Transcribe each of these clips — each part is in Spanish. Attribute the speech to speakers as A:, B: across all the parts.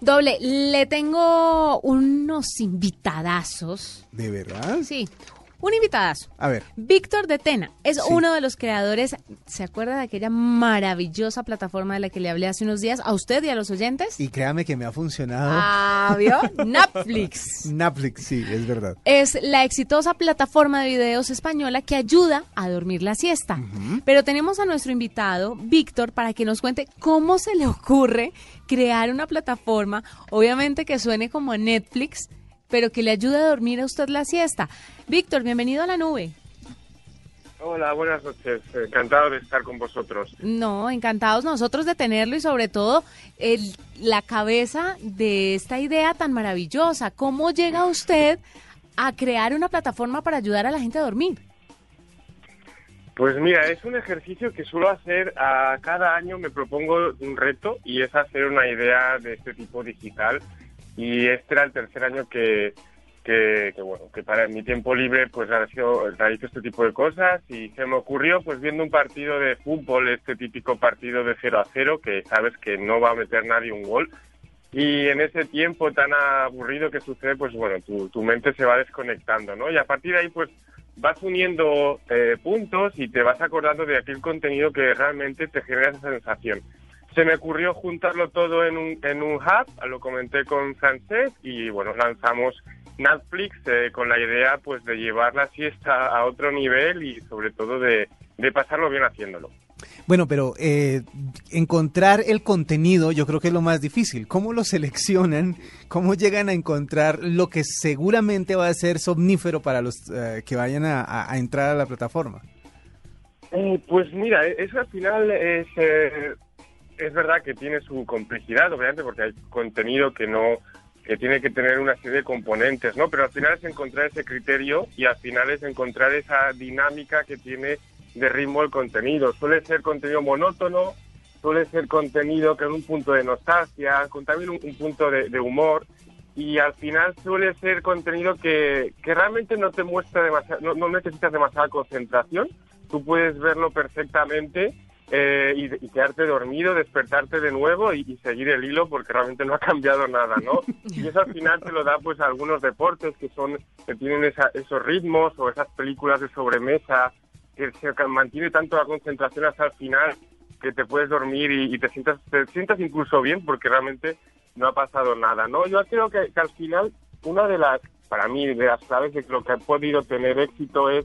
A: Doble, le tengo unos invitadazos.
B: ¿De verdad?
A: Sí, un invitadazo.
B: A ver.
A: Víctor de Tena es
B: Sí.
A: uno de los creadores. ¿Se acuerda de aquella maravillosa plataforma de la que le hablé hace unos días a usted y a los oyentes?
B: Y créame que me ha funcionado.
A: Ah, ¿vio? Netflix.
B: Netflix, sí, es verdad.
A: Es la exitosa plataforma de videos española que ayuda a dormir la siesta. Pero tenemos a nuestro invitado, Víctor, para que nos cuente cómo se le ocurre crear una plataforma, obviamente que suene como Netflix, pero que le ayude a dormir a usted la siesta. Víctor, bienvenido a la nube.
C: Hola, buenas noches. Encantado de estar con vosotros.
A: No, encantados nosotros de tenerlo y sobre todo el- la cabeza de esta idea tan maravillosa. ¿Cómo llega usted a crear una plataforma para ayudar a la gente a dormir?
C: Pues mira, es un ejercicio que suelo hacer a cada año. Me propongo un reto y es hacer una idea de este tipo digital. Y este era el tercer año que, que, que, bueno, que para mi tiempo libre pues realizo, este tipo de cosas y se me ocurrió pues viendo un partido de fútbol, este típico partido de 0 a 0 que sabes que no va a meter nadie un gol. Y en ese tiempo tan aburrido que sucede, pues bueno, tu, tu mente se va desconectando, ¿no? Y a partir de ahí, pues vas uniendo eh, puntos y te vas acordando de aquel contenido que realmente te genera esa sensación. Se me ocurrió juntarlo todo en un, en un hub, lo comenté con Francés y bueno, lanzamos Netflix eh, con la idea pues de llevar la siesta a otro nivel y sobre todo de, de pasarlo bien haciéndolo.
B: Bueno, pero eh, encontrar el contenido yo creo que es lo más difícil. ¿Cómo lo seleccionan? ¿Cómo llegan a encontrar lo que seguramente va a ser somnífero para los eh, que vayan a, a- entrar a la plataforma?
C: Eh, pues mira, eso al final es, eh, es verdad que tiene su complejidad, obviamente, porque hay contenido que no que tiene que tener una serie de componentes, ¿no? Pero al final es encontrar ese criterio y al final es encontrar esa dinámica que tiene de ritmo el contenido. Suele ser contenido monótono, suele ser contenido con un punto de nostalgia, con también un, un punto de, de humor y al final suele ser contenido que, que realmente no te muestra demasiado, no, no necesitas demasiada concentración, tú puedes verlo perfectamente eh, y, y quedarte dormido, despertarte de nuevo y, y seguir el hilo porque realmente no ha cambiado nada, ¿no? Y eso al final te lo da pues algunos deportes que son que tienen esa- esos ritmos o esas películas de sobremesa que se mantiene tanto la concentración hasta el final que te puedes dormir y, y te sientas te sientas incluso bien porque realmente no ha pasado nada, ¿no? Yo creo que, que al final una de las, para mí, de las claves de lo que ha podido tener éxito es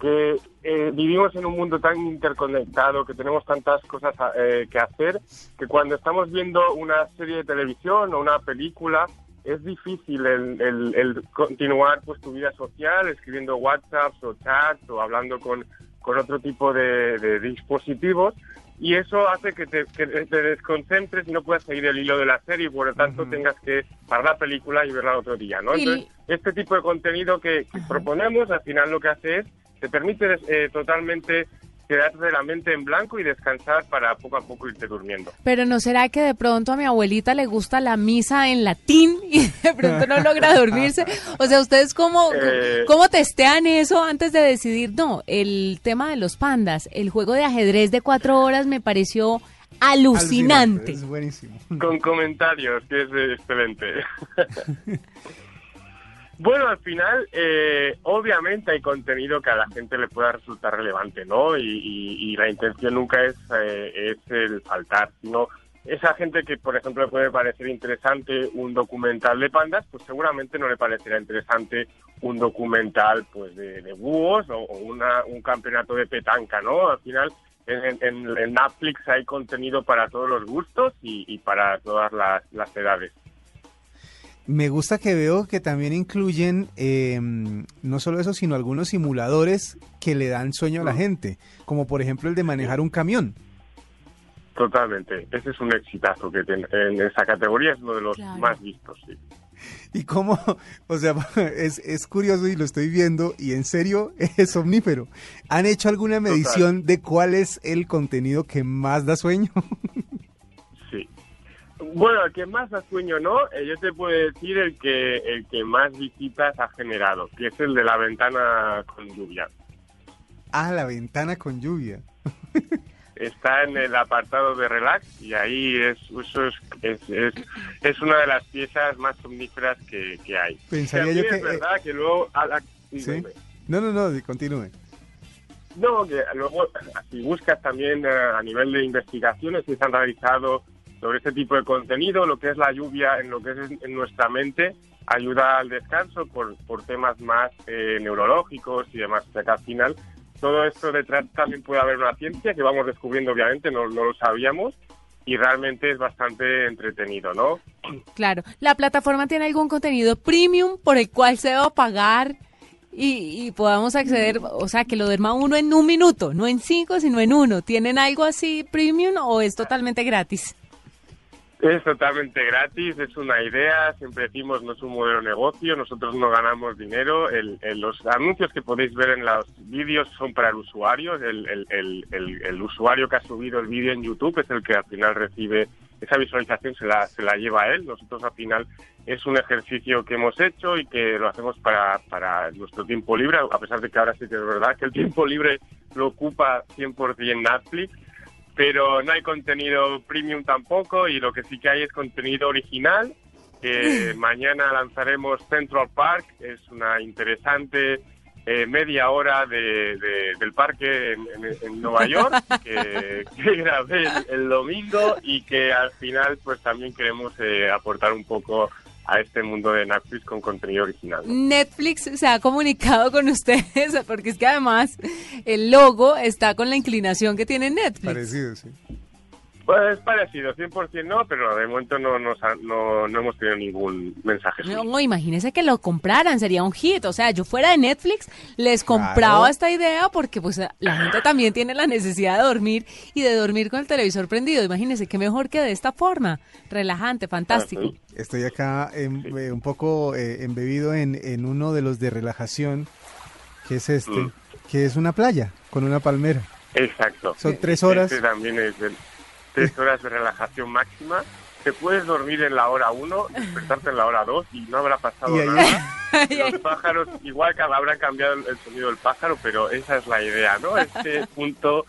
C: que eh, vivimos en un mundo tan interconectado, que tenemos tantas cosas eh, que hacer, que cuando estamos viendo una serie de televisión o una película, es difícil el, el- el continuar pues tu vida social, escribiendo WhatsApps o chats o hablando con, con otro tipo de, de dispositivos. Y eso hace que te, que te desconcentres y no puedas seguir el hilo de la serie y por lo tanto tengas que parar la película y verla otro día, ¿no?
A: Y-
C: Entonces, este tipo de contenido que, que proponemos al final lo que hace es te permite eh, totalmente quedarte la mente en blanco y descansar para poco a poco irte durmiendo.
A: Pero ¿no será que de pronto a mi abuelita le gusta la misa en latín y de pronto no logra dormirse? O sea, ¿ustedes cómo,
C: Eh.
A: cómo testean eso antes de decidir? No, el tema de los pandas, el juego de ajedrez de cuatro horas me pareció alucinante.
B: Es buenísimo.
C: Con comentarios, que es eh, excelente. bueno, al final, eh, obviamente hay contenido que a la gente le pueda resultar relevante, ¿no? Y, la intención nunca es, eh, es el faltar, sino esa gente que, por ejemplo, le puede parecer interesante un documental de pandas, pues seguramente no le parecerá interesante un documental pues de, de búhos o, o una- un campeonato de petanca, ¿no? Al final, en, en- en Netflix hay contenido para todos los gustos y, y para todas las, las edades.
B: Me gusta que veo que también incluyen eh, no solo eso, sino algunos simuladores que le dan sueño a la gente, como por ejemplo el de manejar un camión.
C: Totalmente. Ese es un exitazo que tiene- en esa categoría es uno de los
A: Claro.
C: más vistos, sí.
B: Y cómo, o sea, es, es curioso y lo estoy viendo y en serio es somnífero. ¿Han hecho alguna medición de cuál es el contenido que más da sueño?
C: Bueno, el que más sueño, ¿no? Eh, yo te puedo decir el que el que más visitas ha generado, que es el de la ventana con lluvia.
B: Ah, la ventana con lluvia.
C: está en el apartado de relax y ahí es eso es, es, es, es una de las piezas más somníferas que, que hay.
B: Pensaría yo que...
C: Es verdad que luego... A la,
B: ¿Sí? No, no, no, continúe.
C: No, que luego si buscas también eh, a nivel de investigaciones que se han realizado sobre este tipo de contenido, lo que es la lluvia en lo que es en nuestra mente, ayuda al descanso por, por temas más eh, neurológicos y demás. O sea que al final todo esto detrás también puede haber una ciencia que vamos descubriendo, obviamente, no, no lo sabíamos y realmente es bastante entretenido, ¿no?
A: Claro. ¿La plataforma tiene algún contenido premium por el cual se va a pagar y, y, podamos acceder, o sea, que lo duerma uno en un minuto, no en cinco, sino en uno? ¿Tienen algo así premium o es totalmente gratis?
C: Es totalmente gratis, es una idea, siempre decimos no es un modelo de negocio, nosotros no ganamos dinero, el, el, los anuncios que podéis ver en los vídeos son para el usuario, el, el usuario que ha subido el vídeo en YouTube es el que al final recibe esa visualización, se la, se la lleva a él, nosotros al final es un ejercicio que hemos hecho y que lo hacemos para, para nuestro tiempo libre, a pesar de que ahora sí que es verdad que el tiempo libre lo ocupa 100% Netflix, pero no hay contenido premium tampoco y lo que sí que hay es contenido original. que mañana lanzaremos Central Park, es una interesante eh, media hora de, de, del parque en, en, en Nueva York que, que grabé el, el, domingo y que al final pues también queremos eh, aportar un poco a este mundo de Netflix con contenido original.
A: Netflix se ha comunicado con ustedes porque es que además el logo está con la inclinación que tiene Netflix.
B: Parecido, sí.
C: Pues parecido, 100% no, pero de momento no, no, no, no hemos tenido ningún mensaje.
A: No, no, imagínese que lo compraran, sería un hit. O sea, yo fuera de Netflix, les compraba claro. esta idea porque pues la gente también tiene la necesidad de dormir y de dormir con el televisor prendido. Imagínese qué mejor que de esta forma. Relajante, fantástico.
B: Estoy acá en, sí. un poco eh, embebido en, en, uno de los de relajación, que es este, mm. que es una playa con una palmera.
C: Exacto.
B: Son tres horas.
C: Este también es del tres horas de relajación máxima. Te puedes dormir en la hora 1, despertarte en la hora 2 y no habrá pasado nada. Los pájaros, igual que habrá cambiado el sonido del pájaro, pero esa es la idea, ¿no? Este punto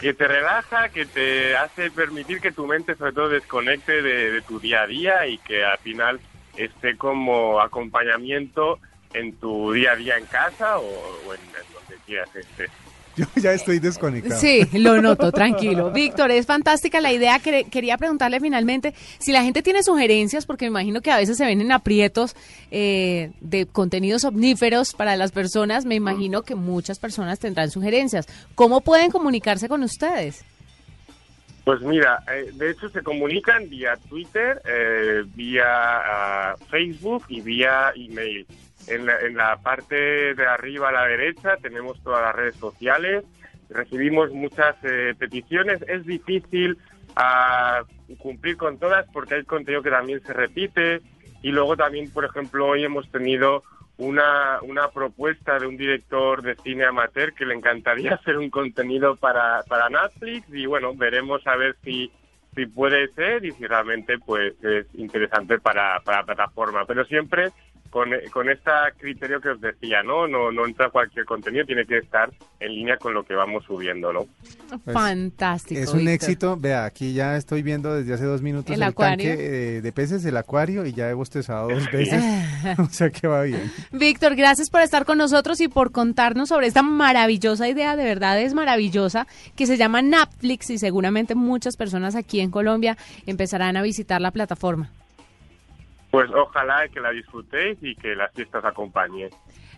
C: que te relaja, que te hace permitir que tu mente sobre todo desconecte de, de tu día a día y que al final esté como acompañamiento en tu día a día en casa o, o en, en donde quieras estés.
B: Yo ya estoy desconectado.
A: Sí, lo noto, tranquilo. Víctor, es fantástica la idea. Quería preguntarle finalmente si la gente tiene sugerencias, porque me imagino que a veces se ven en aprietos eh, de contenidos omníferos para las personas. Me imagino que muchas personas tendrán sugerencias. ¿Cómo pueden comunicarse con ustedes?
C: Pues mira, eh, de hecho se comunican vía Twitter, eh, vía uh, Facebook y vía email. En la, en la, parte de arriba a la derecha tenemos todas las redes sociales, recibimos muchas eh, peticiones, es difícil uh, cumplir con todas porque hay contenido que también se repite y luego también, por ejemplo, hoy hemos tenido una, una propuesta de un director de cine amateur que le encantaría hacer un contenido para, para Netflix y bueno, veremos a ver si si puede ser y si realmente pues es interesante para, para la plataforma. Pero siempre con, con este criterio que os decía, ¿no? ¿no? No entra cualquier contenido, tiene que estar en línea con lo que vamos subiendo, ¿no?
A: Pues Fantástico.
B: Es un Víctor. éxito. Vea, aquí ya estoy viendo desde hace dos minutos
A: el,
B: el
A: acuario?
B: tanque eh, de peces del acuario y ya he bostezado dos veces. o sea que va bien.
A: Víctor, gracias por estar con nosotros y por contarnos sobre esta maravillosa idea, de verdad es maravillosa, que se llama Netflix y seguramente muchas personas aquí en Colombia empezarán a visitar la plataforma.
C: Pues ojalá que la disfrutéis y que las fiestas acompañen.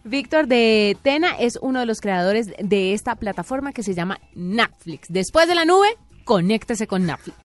A: Víctor de Tena es uno de los creadores de esta plataforma que se llama Netflix. Después de la nube, conéctese con Netflix.